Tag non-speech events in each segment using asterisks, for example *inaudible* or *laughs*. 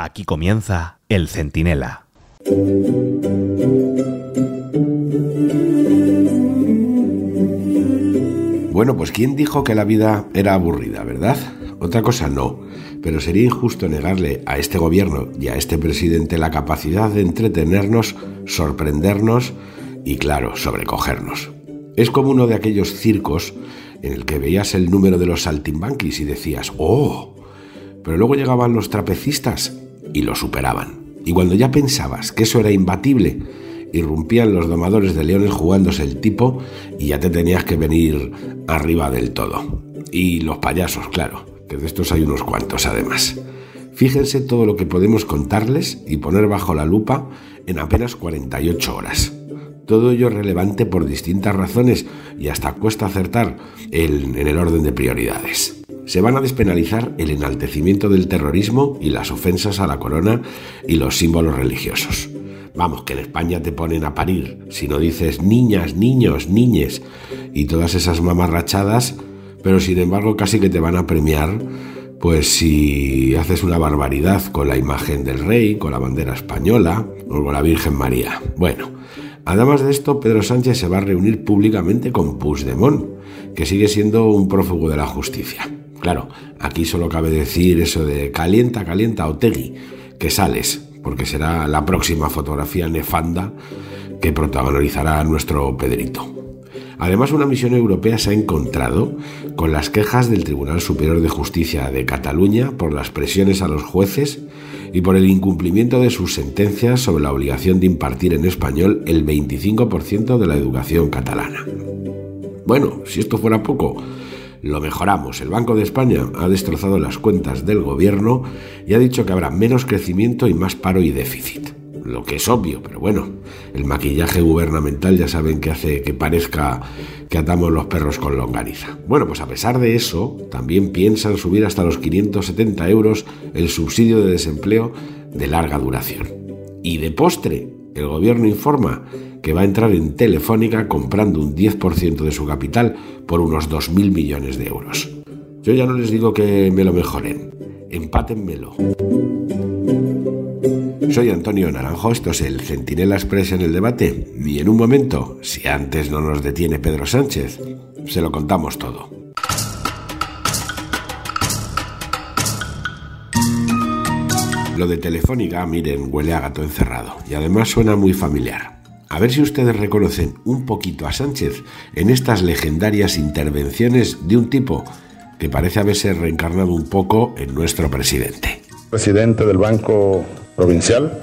Aquí comienza El Centinela. Bueno, pues ¿quién dijo que la vida era aburrida, verdad? Otra cosa no, pero sería injusto negarle a este gobierno y a este presidente la capacidad de entretenernos, sorprendernos y, claro, sobrecogernos. Es como uno de aquellos circos en el que veías el número de los saltimbanquis y decías, ¡oh! Pero luego llegaban los trapecistas y lo superaban. Y cuando ya pensabas que eso era imbatible, irrumpían los domadores de leones jugándose el tipo y ya te tenías que venir arriba del todo. Y los payasos, claro, que de estos hay unos cuantos además. Fíjense todo lo que podemos contarles y poner bajo la lupa en apenas 48 horas. Todo ello relevante por distintas razones y hasta cuesta acertar en el orden de prioridades. Se van a despenalizar el enaltecimiento del terrorismo y las ofensas a la corona y los símbolos religiosos. Vamos, que en España te ponen a parir. Si no dices niñas, niños, niñes y todas esas mamarrachadas, pero sin embargo casi que te van a premiar, pues si haces una barbaridad con la imagen del rey, con la bandera española o con la Virgen María. Bueno, Además de esto, Pedro Sánchez se va a reunir públicamente con Puigdemont, que sigue siendo un prófugo de la justicia. Claro, aquí solo cabe decir eso de calienta, calienta, Otegui, que sales, porque será la próxima fotografía nefanda que protagonizará nuestro Pedrito. Además, una misión europea se ha encontrado con las quejas del Tribunal Superior de Justicia de Cataluña por las presiones a los jueces y por el incumplimiento de sus sentencias sobre la obligación de impartir en español el 25% de la educación catalana. Bueno, si esto fuera poco, lo mejoramos. El Banco de España ha destrozado las cuentas del gobierno y ha dicho que habrá menos crecimiento y más paro y déficit lo que es obvio, pero bueno, el maquillaje gubernamental ya saben que hace que parezca que atamos los perros con longaniza. Bueno, pues a pesar de eso, también piensan subir hasta los 570 euros el subsidio de desempleo de larga duración. Y de postre, el gobierno informa que va a entrar en Telefónica comprando un 10% de su capital por unos 2.000 millones de euros. Yo ya no les digo que me lo mejoren, empátenmelo. Soy Antonio Naranjo, esto es el Centinela Express en el debate. Y en un momento, si antes no nos detiene Pedro Sánchez, se lo contamos todo. Lo de Telefónica, miren, huele a gato encerrado y además suena muy familiar. A ver si ustedes reconocen un poquito a Sánchez en estas legendarias intervenciones de un tipo que parece haberse reencarnado un poco en nuestro presidente. Presidente del Banco provincial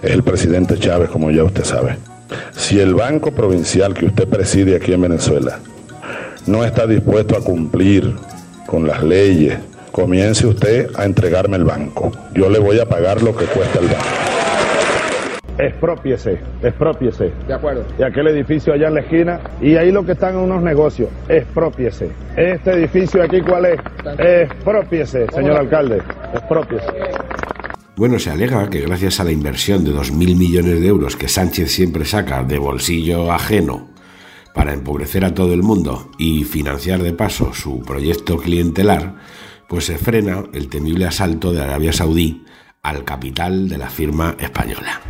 es el presidente Chávez, como ya usted sabe. Si el banco provincial que usted preside aquí en Venezuela no está dispuesto a cumplir con las leyes, comience usted a entregarme el banco. Yo le voy a pagar lo que cuesta el banco. Expropiese, expropiese. De acuerdo. Y aquel edificio allá en la esquina, y ahí lo que están en unos negocios, expropiese. Este edificio aquí, ¿cuál es? Expropiese, señor alcalde, expropiese. Bueno, se alega que gracias a la inversión de 2.000 millones de euros que Sánchez siempre saca de bolsillo ajeno para empobrecer a todo el mundo y financiar de paso su proyecto clientelar, pues se frena el temible asalto de Arabia Saudí al capital de la firma española.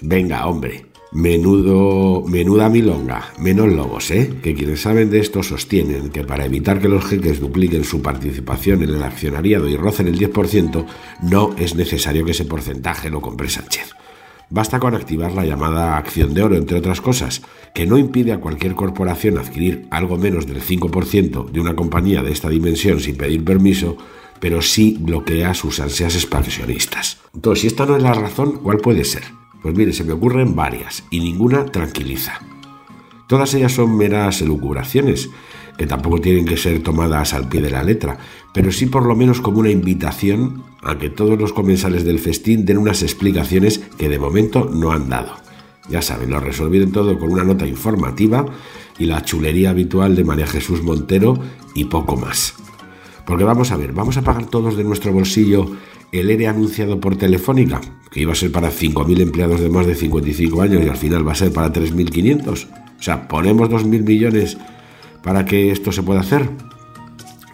Venga, hombre, Menudo, menuda milonga, menos lobos, ¿eh? Que quienes saben de esto sostienen que para evitar que los jeques dupliquen su participación en el accionariado y rocen el 10%, no es necesario que ese porcentaje lo compre Sánchez. Basta con activar la llamada acción de oro, entre otras cosas, que no impide a cualquier corporación adquirir algo menos del 5% de una compañía de esta dimensión sin pedir permiso, pero sí bloquea sus ansias expansionistas. Entonces, si esta no es la razón, ¿cuál puede ser? Pues mire, se me ocurren varias y ninguna tranquiliza. Todas ellas son meras elucubraciones, que tampoco tienen que ser tomadas al pie de la letra, pero sí por lo menos como una invitación a que todos los comensales del festín den unas explicaciones que de momento no han dado. Ya saben, lo resolvieron todo con una nota informativa y la chulería habitual de María Jesús Montero y poco más. Porque vamos a ver, vamos a pagar todos de nuestro bolsillo el ERE anunciado por Telefónica, que iba a ser para 5.000 empleados de más de 55 años y al final va a ser para 3.500. O sea, ponemos 2.000 millones para que esto se pueda hacer.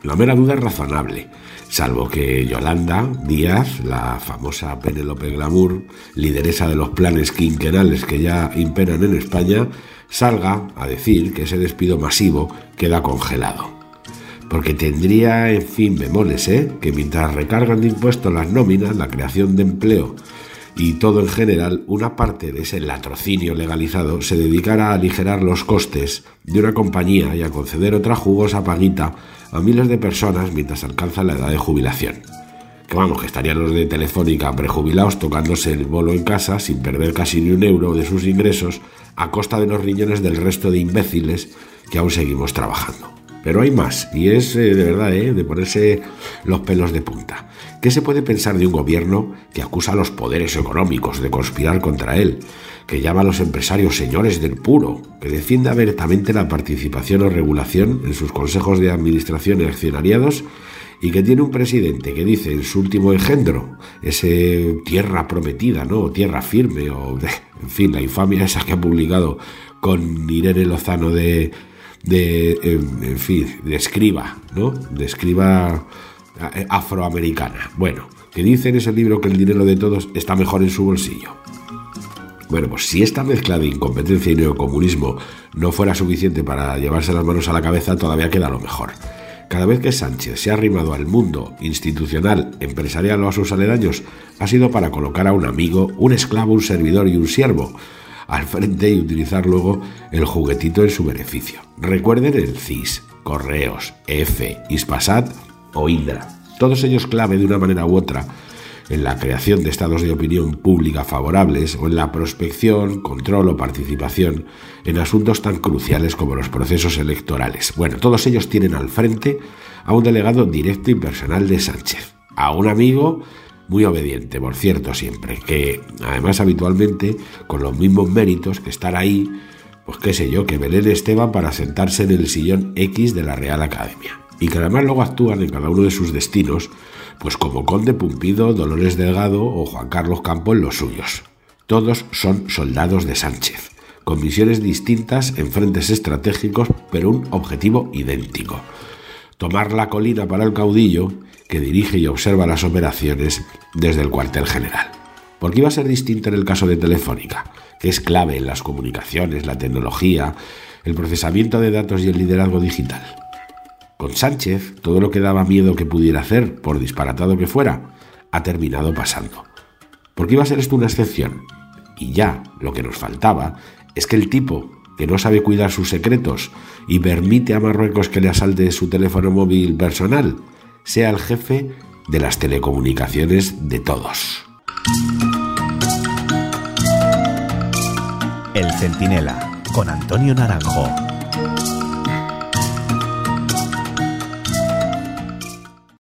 La mera duda es razonable, salvo que Yolanda Díaz, la famosa Penélope Glamour, lideresa de los planes quinquenales que ya imperan en España, salga a decir que ese despido masivo queda congelado. Porque tendría, en fin, bemoles, ¿eh? que mientras recargan de impuestos las nóminas, la creación de empleo y todo en general, una parte de ese latrocinio legalizado se dedicara a aligerar los costes de una compañía y a conceder otra jugosa paguita a miles de personas mientras alcanzan la edad de jubilación. Que vamos, que estarían los de Telefónica prejubilados tocándose el bolo en casa sin perder casi ni un euro de sus ingresos a costa de los riñones del resto de imbéciles que aún seguimos trabajando. Pero hay más, y es eh, de verdad eh, de ponerse los pelos de punta. ¿Qué se puede pensar de un gobierno que acusa a los poderes económicos de conspirar contra él, que llama a los empresarios señores del puro, que defiende abiertamente la participación o regulación en sus consejos de administración y accionariados y que tiene un presidente que dice en su último engendro, ese tierra prometida, ¿no? tierra firme, o *laughs* en fin, la infamia esa que ha publicado con Irene Lozano de, de en, fin, de escriba, ¿no? De escriba eh, afroamericana. Bueno, que dice en ese libro que el dinero de todos está mejor en su bolsillo. Bueno, pues si esta mezcla de incompetencia y neocomunismo no fuera suficiente para llevarse las manos a la cabeza, todavía queda lo mejor. Cada vez que Sánchez se ha arrimado al mundo institucional, empresarial o a sus aledaños, ha sido para colocar a un amigo, un esclavo, un servidor y un siervo al frente y utilizar luego el juguetito en su beneficio. Recuerden el CIS, Correos, EFE, Ispasat o Indra. Todos ellos clave de una manera u otra en la creación de estados de opinión pública favorables o en la prospección, control o participación en asuntos tan cruciales como los procesos electorales. Bueno, todos ellos tienen al frente a un delegado directo y personal de Sánchez, a un amigo muy obediente, por cierto, siempre, que además habitualmente con los mismos méritos que estar ahí, pues qué sé yo, que Belén Esteban para sentarse en el sillón X de la Real Academia. Y que además luego actúan en cada uno de sus destinos pues como Conde Pumpido, Dolores Delgado o Juan Carlos Campo en los suyos. Todos son soldados de Sánchez, con misiones distintas en frentes estratégicos, pero un objetivo idéntico. Tomar la colina para el caudillo que dirige y observa las operaciones desde el cuartel general. ¿Por qué iba a ser distinto en el caso de Telefónica, que es clave en las comunicaciones, la tecnología, el procesamiento de datos y el liderazgo digital. Con Sánchez, todo lo que daba miedo que pudiera hacer, por disparatado que fuera, ha terminado pasando. ¿Por qué iba a ser esto una excepción? Y ya, lo que nos faltaba es que el tipo que no sabe cuidar sus secretos y permite a Marruecos que le asalte su teléfono móvil personal, sea el jefe de las telecomunicaciones de todos. El Centinela, con Antonio Naranjo.